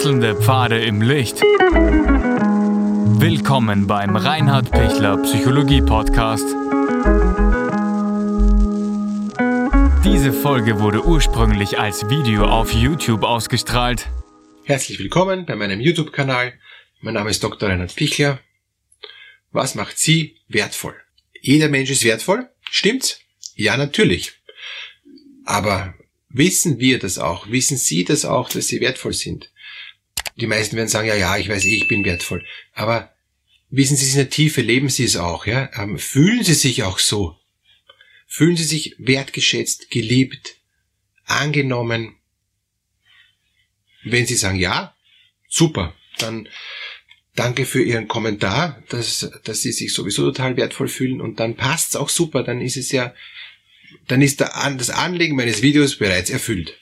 Wechselnde Pfade im Licht. Willkommen beim Reinhard Pichler Psychologie Podcast. Diese Folge wurde ursprünglich als Video auf YouTube ausgestrahlt. Herzlich willkommen bei meinem YouTube-Kanal. Mein Name ist Dr. Reinhard Pichler. Was macht Sie wertvoll? Jeder Mensch ist wertvoll, stimmt's? Ja, natürlich. Aber wissen wir das auch? Wissen Sie das auch, dass Sie wertvoll sind? Die meisten werden sagen, ja, ja, ich weiß eh, ich bin wertvoll. Aber wissen Sie es in der Tiefe, leben Sie es auch, ja? Ähm, fühlen Sie sich auch so? Fühlen Sie sich wertgeschätzt, geliebt, angenommen? Wenn Sie sagen, ja, super, dann danke für Ihren Kommentar, dass, dass Sie sich sowieso total wertvoll fühlen und dann passt's auch super, dann ist es ja dann ist das Anlegen meines Videos bereits erfüllt.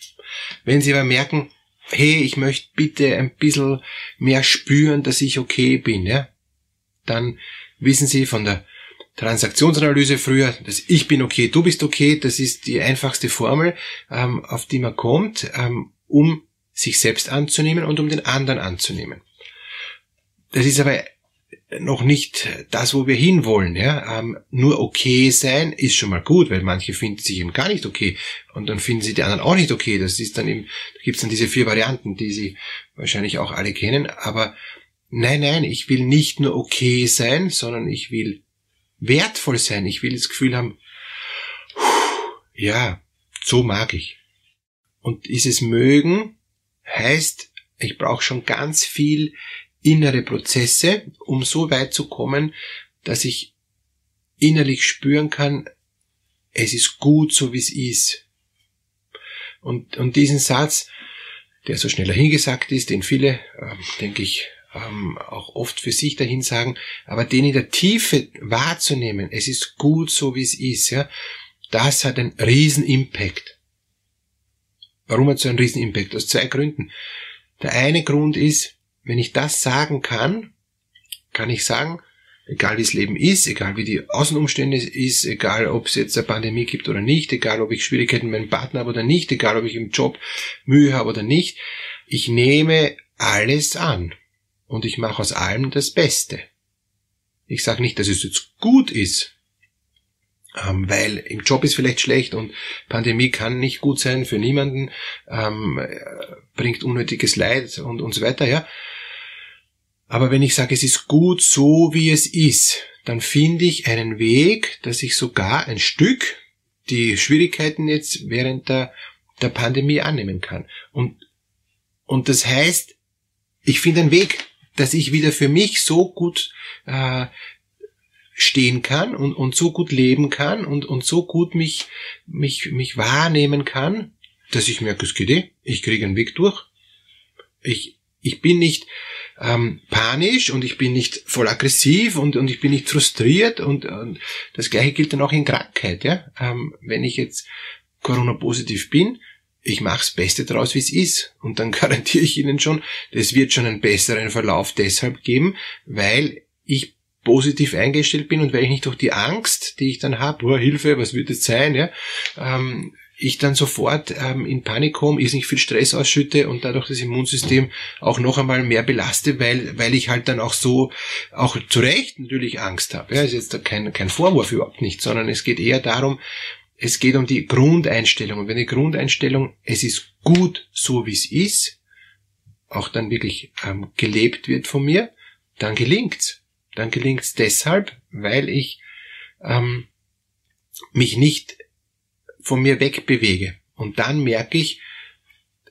Wenn Sie aber merken, hey, ich möchte bitte ein bisschen mehr spüren, dass ich okay bin, ja, dann wissen Sie von der Transaktionsanalyse früher, dass ich bin okay, du bist okay, das ist die einfachste Formel, ähm, auf die man kommt, ähm, um sich selbst anzunehmen und um den anderen anzunehmen. Das ist aber noch nicht das, wo wir hinwollen. Ja? Ähm, nur okay sein ist schon mal gut, weil manche finden sich eben gar nicht okay und dann finden sie die anderen auch nicht okay. Das ist dann eben, da gibt's dann diese vier Varianten, die sie wahrscheinlich auch alle kennen. Aber nein, nein, ich will nicht nur okay sein, sondern ich will wertvoll sein. Ich will das Gefühl haben, ja, so mag ich. Und dieses Mögen heißt, ich brauche schon ganz viel innere Prozesse, um so weit zu kommen, dass ich innerlich spüren kann, es ist gut, so wie es ist. Und, und diesen Satz, der so schneller hingesagt ist, den viele, ähm, denke ich, ähm, auch oft für sich dahin sagen, aber den in der Tiefe wahrzunehmen, es ist gut, so wie es ist, ja, das hat einen riesen Impact. Warum hat es so einen riesen Impact? Aus zwei Gründen. Der eine Grund ist, wenn ich das sagen kann, kann ich sagen, egal wie das Leben ist, egal wie die Außenumstände ist, egal ob es jetzt eine Pandemie gibt oder nicht, egal ob ich Schwierigkeiten mit meinem Partner habe oder nicht, egal ob ich im Job Mühe habe oder nicht, ich nehme alles an und ich mache aus allem das Beste. Ich sage nicht, dass es jetzt gut ist, ähm, weil im Job ist vielleicht schlecht und Pandemie kann nicht gut sein für niemanden, ähm, bringt unnötiges Leid und, und so weiter, ja. Aber wenn ich sage, es ist gut so, wie es ist, dann finde ich einen Weg, dass ich sogar ein Stück die Schwierigkeiten jetzt während der, der Pandemie annehmen kann. Und, und das heißt, ich finde einen Weg, dass ich wieder für mich so gut äh, stehen kann und, und so gut leben kann und, und so gut mich, mich, mich wahrnehmen kann, dass ich merke, es geht eh, ich kriege einen Weg durch. Ich, ich bin nicht ähm, panisch und ich bin nicht voll aggressiv und, und ich bin nicht frustriert und, und das gleiche gilt dann auch in Krankheit. Ja? Ähm, wenn ich jetzt Corona-positiv bin, ich mache das Beste daraus, wie es ist. Und dann garantiere ich Ihnen schon, es wird schon einen besseren Verlauf deshalb geben, weil ich positiv eingestellt bin und weil ich nicht durch die Angst, die ich dann habe, boah, Hilfe, was wird es sein, ja, ähm, ich dann sofort ähm, in Panik komme, ist nicht viel Stress ausschütte und dadurch das Immunsystem auch noch einmal mehr belaste, weil, weil ich halt dann auch so, auch zu Recht natürlich Angst habe. Ja, ist jetzt kein, kein Vorwurf überhaupt nicht, sondern es geht eher darum, es geht um die Grundeinstellung. Und wenn die Grundeinstellung, es ist gut so wie es ist, auch dann wirklich ähm, gelebt wird von mir, dann gelingt's. Dann gelingt's deshalb, weil ich ähm, mich nicht von mir wegbewege. Und dann merke ich,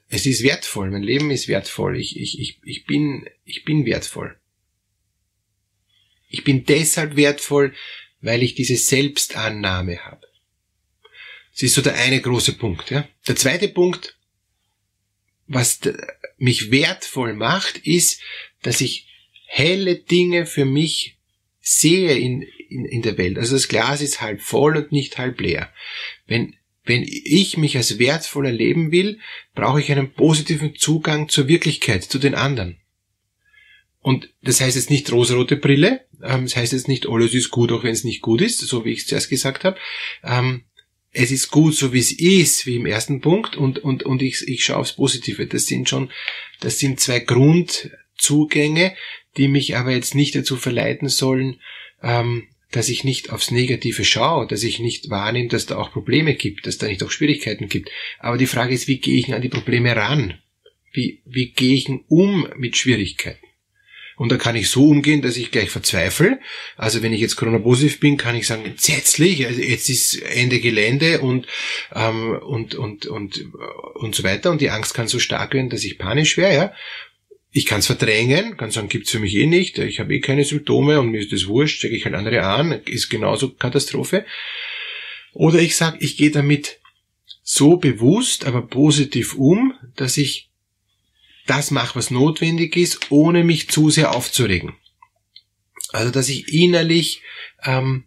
es ist wertvoll, mein Leben ist wertvoll, ich, ich, ich, ich, bin, ich bin wertvoll. Ich bin deshalb wertvoll, weil ich diese Selbstannahme habe. Das ist so der eine große Punkt. Ja. Der zweite Punkt, was mich wertvoll macht, ist, dass ich helle Dinge für mich sehe in, in, in der Welt. Also das Glas ist halb voll und nicht halb leer. Wenn wenn ich mich als wertvoll erleben will, brauche ich einen positiven Zugang zur Wirklichkeit, zu den anderen. Und das heißt jetzt nicht rosarote Brille, ähm, das heißt jetzt nicht alles ist gut, auch wenn es nicht gut ist, so wie ich es zuerst gesagt habe, ähm, es ist gut, so wie es ist, wie im ersten Punkt, und, und, und ich, ich schaue aufs Positive. Das sind schon, das sind zwei Grundzugänge, die mich aber jetzt nicht dazu verleiten sollen, ähm, dass ich nicht aufs Negative schaue, dass ich nicht wahrnehme, dass da auch Probleme gibt, dass da nicht auch Schwierigkeiten gibt. Aber die Frage ist, wie gehe ich an die Probleme ran? Wie, wie gehe ich um mit Schwierigkeiten? Und da kann ich so umgehen, dass ich gleich verzweifle. Also wenn ich jetzt Corona-positiv bin, kann ich sagen, entsetzlich, also jetzt ist Ende Gelände und, ähm, und, und, und, und so weiter. Und die Angst kann so stark werden, dass ich panisch wäre, ja. Ich kann es verdrängen, kann sagen, gibt's für mich eh nicht, ich habe eh keine Symptome und mir ist das wurscht, stecke ich halt andere an, ist genauso Katastrophe. Oder ich sage, ich gehe damit so bewusst, aber positiv um, dass ich das mache, was notwendig ist, ohne mich zu sehr aufzuregen. Also dass ich innerlich ähm,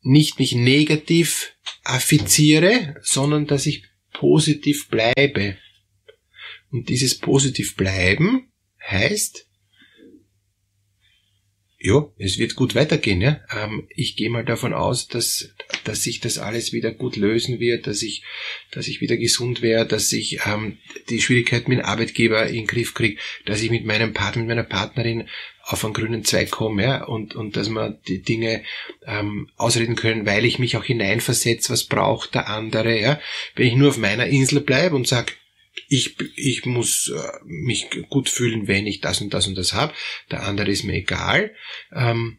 nicht mich negativ affiziere, sondern dass ich positiv bleibe. Und dieses positiv bleiben heißt, ja, es wird gut weitergehen. Ja? Ähm, ich gehe mal davon aus, dass, dass sich das alles wieder gut lösen wird, dass ich, dass ich wieder gesund werde, dass ich ähm, die Schwierigkeiten mit dem Arbeitgeber in den Griff kriege, dass ich mit meinem Partner, mit meiner Partnerin auf einen grünen Zweig komme ja? und, und dass wir die Dinge ähm, ausreden können, weil ich mich auch hineinversetze, was braucht der andere. Ja? Wenn ich nur auf meiner Insel bleibe und sage, ich, ich muss äh, mich gut fühlen, wenn ich das und das und das habe. Der andere ist mir egal. Ähm,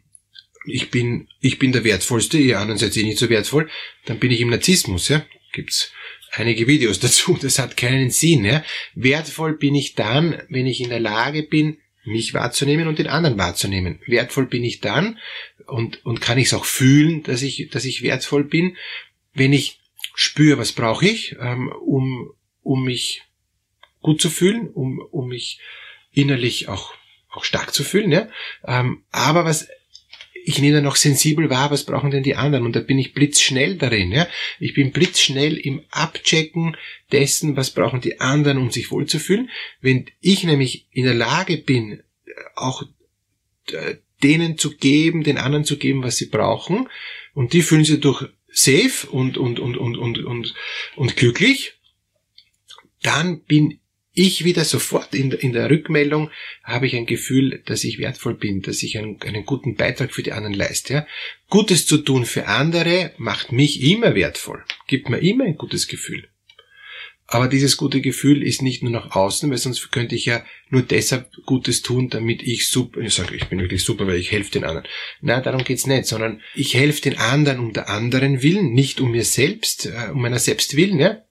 ich bin, ich bin der Wertvollste, ihr anderen seid eh nicht so wertvoll. Dann bin ich im Narzissmus, ja. Gibt's einige Videos dazu. Das hat keinen Sinn, ja. Wertvoll bin ich dann, wenn ich in der Lage bin, mich wahrzunehmen und den anderen wahrzunehmen. Wertvoll bin ich dann und, und kann ich es auch fühlen, dass ich, dass ich wertvoll bin, wenn ich spüre, was brauche ich, ähm, um, um mich gut zu fühlen, um, um mich innerlich auch, auch stark zu fühlen. Ja? Ähm, aber was ich nehme dann auch sensibel wahr, was brauchen denn die anderen? Und da bin ich blitzschnell darin. Ja? Ich bin blitzschnell im Abchecken dessen, was brauchen die anderen, um sich wohlzufühlen. Wenn ich nämlich in der Lage bin, auch äh, denen zu geben, den anderen zu geben, was sie brauchen, und die fühlen sich durch safe und, und, und, und, und, und, und glücklich, dann bin ich wieder sofort in, in der Rückmeldung habe ich ein Gefühl, dass ich wertvoll bin, dass ich einen, einen guten Beitrag für die anderen leiste. Ja? Gutes zu tun für andere macht mich immer wertvoll, gibt mir immer ein gutes Gefühl. Aber dieses gute Gefühl ist nicht nur nach außen, weil sonst könnte ich ja nur deshalb Gutes tun, damit ich super, ich sage, ich bin wirklich super, weil ich helfe den anderen. Na, darum geht's nicht, sondern ich helfe den anderen um der anderen willen, nicht um mir selbst, äh, um meiner selbst willen, ja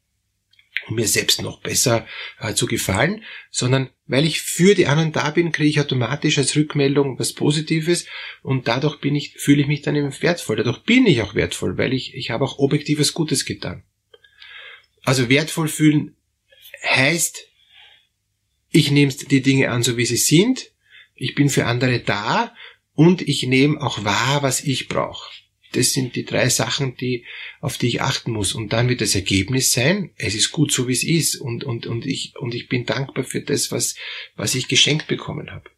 mir selbst noch besser äh, zu gefallen, sondern weil ich für die anderen da bin, kriege ich automatisch als Rückmeldung was Positives und dadurch bin ich, fühle ich mich dann eben wertvoll. Dadurch bin ich auch wertvoll, weil ich, ich habe auch objektives Gutes getan. Also wertvoll fühlen heißt, ich nehme die Dinge an, so wie sie sind, ich bin für andere da und ich nehme auch wahr, was ich brauche. Das sind die drei Sachen, die, auf die ich achten muss. Und dann wird das Ergebnis sein, es ist gut so wie es ist. Und, und, und ich, und ich bin dankbar für das, was, was ich geschenkt bekommen habe.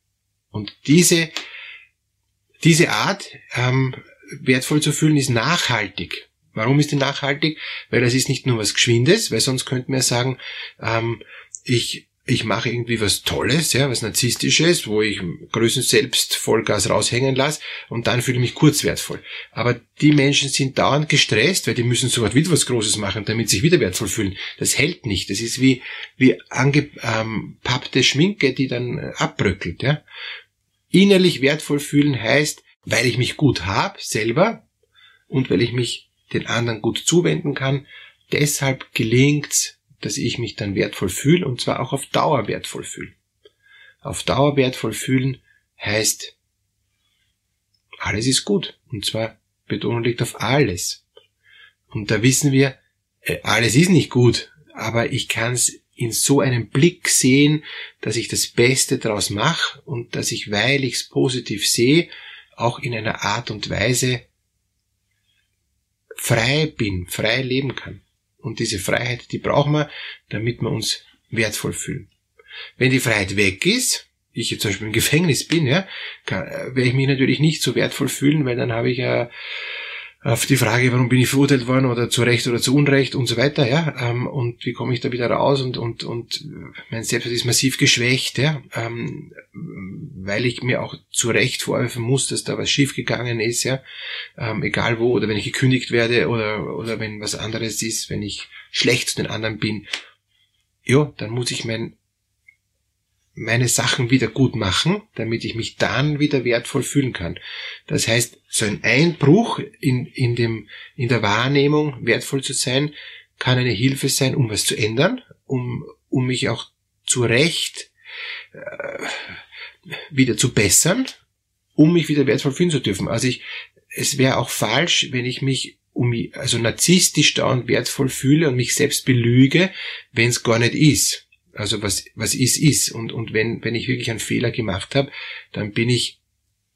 Und diese, diese Art, ähm, wertvoll zu fühlen, ist nachhaltig. Warum ist die nachhaltig? Weil das ist nicht nur was Geschwindes, weil sonst könnte man ja sagen, ähm, ich, ich mache irgendwie was Tolles, ja, was Narzisstisches, wo ich größten selbst Vollgas raushängen lasse und dann fühle ich mich kurz wertvoll. Aber die Menschen sind dauernd gestresst, weil die müssen sofort wieder was Großes machen, damit sie sich wieder wertvoll fühlen. Das hält nicht. Das ist wie, wie angepappte ähm, Schminke, die dann äh, abbröckelt, ja. Innerlich wertvoll fühlen heißt, weil ich mich gut hab, selber, und weil ich mich den anderen gut zuwenden kann, deshalb gelingt's, dass ich mich dann wertvoll fühle und zwar auch auf Dauer wertvoll fühle. Auf Dauer wertvoll fühlen heißt, alles ist gut. Und zwar Betonung liegt auf alles. Und da wissen wir, äh, alles ist nicht gut, aber ich kann es in so einem Blick sehen, dass ich das Beste daraus mache und dass ich, weil ich es positiv sehe, auch in einer Art und Weise frei bin, frei leben kann. Und diese Freiheit, die brauchen wir, damit wir uns wertvoll fühlen. Wenn die Freiheit weg ist, ich jetzt zum Beispiel im Gefängnis bin, ja, kann, werde ich mich natürlich nicht so wertvoll fühlen, weil dann habe ich ja auf die Frage, warum bin ich verurteilt worden oder zu Recht oder zu Unrecht und so weiter, ja, ähm, und wie komme ich da wieder raus und, und, und mein Selbstwert ist massiv geschwächt, ja, ähm, weil ich mir auch zu Recht vorwerfen muss, dass da was schiefgegangen ist, ja, ähm, egal wo, oder wenn ich gekündigt werde oder, oder wenn was anderes ist, wenn ich schlecht zu den anderen bin, ja, dann muss ich mein meine Sachen wieder gut machen, damit ich mich dann wieder wertvoll fühlen kann. Das heißt, so ein Einbruch in, in, dem, in der Wahrnehmung, wertvoll zu sein, kann eine Hilfe sein, um was zu ändern, um, um mich auch zu Recht äh, wieder zu bessern, um mich wieder wertvoll fühlen zu dürfen. Also ich, es wäre auch falsch, wenn ich mich um also narzisstisch dauernd wertvoll fühle und mich selbst belüge, wenn es gar nicht ist. Also was, was ist, ist. Und, und wenn, wenn ich wirklich einen Fehler gemacht habe, dann bin ich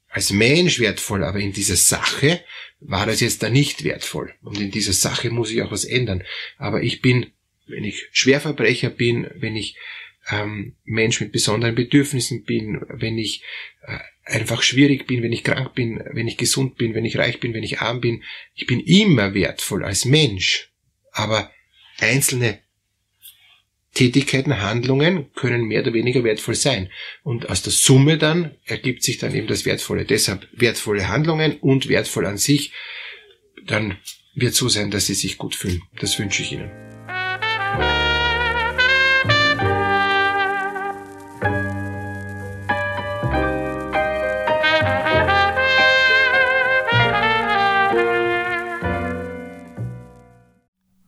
als Mensch wertvoll, aber in dieser Sache war das jetzt da nicht wertvoll. Und in dieser Sache muss ich auch was ändern. Aber ich bin, wenn ich Schwerverbrecher bin, wenn ich ähm, Mensch mit besonderen Bedürfnissen bin, wenn ich äh, einfach schwierig bin, wenn ich krank bin, wenn ich gesund bin, wenn ich reich bin, wenn ich arm bin, ich bin immer wertvoll als Mensch. Aber einzelne Tätigkeiten, Handlungen können mehr oder weniger wertvoll sein. Und aus der Summe dann ergibt sich dann eben das Wertvolle. Deshalb wertvolle Handlungen und wertvoll an sich, dann wird so sein, dass Sie sich gut fühlen. Das wünsche ich Ihnen.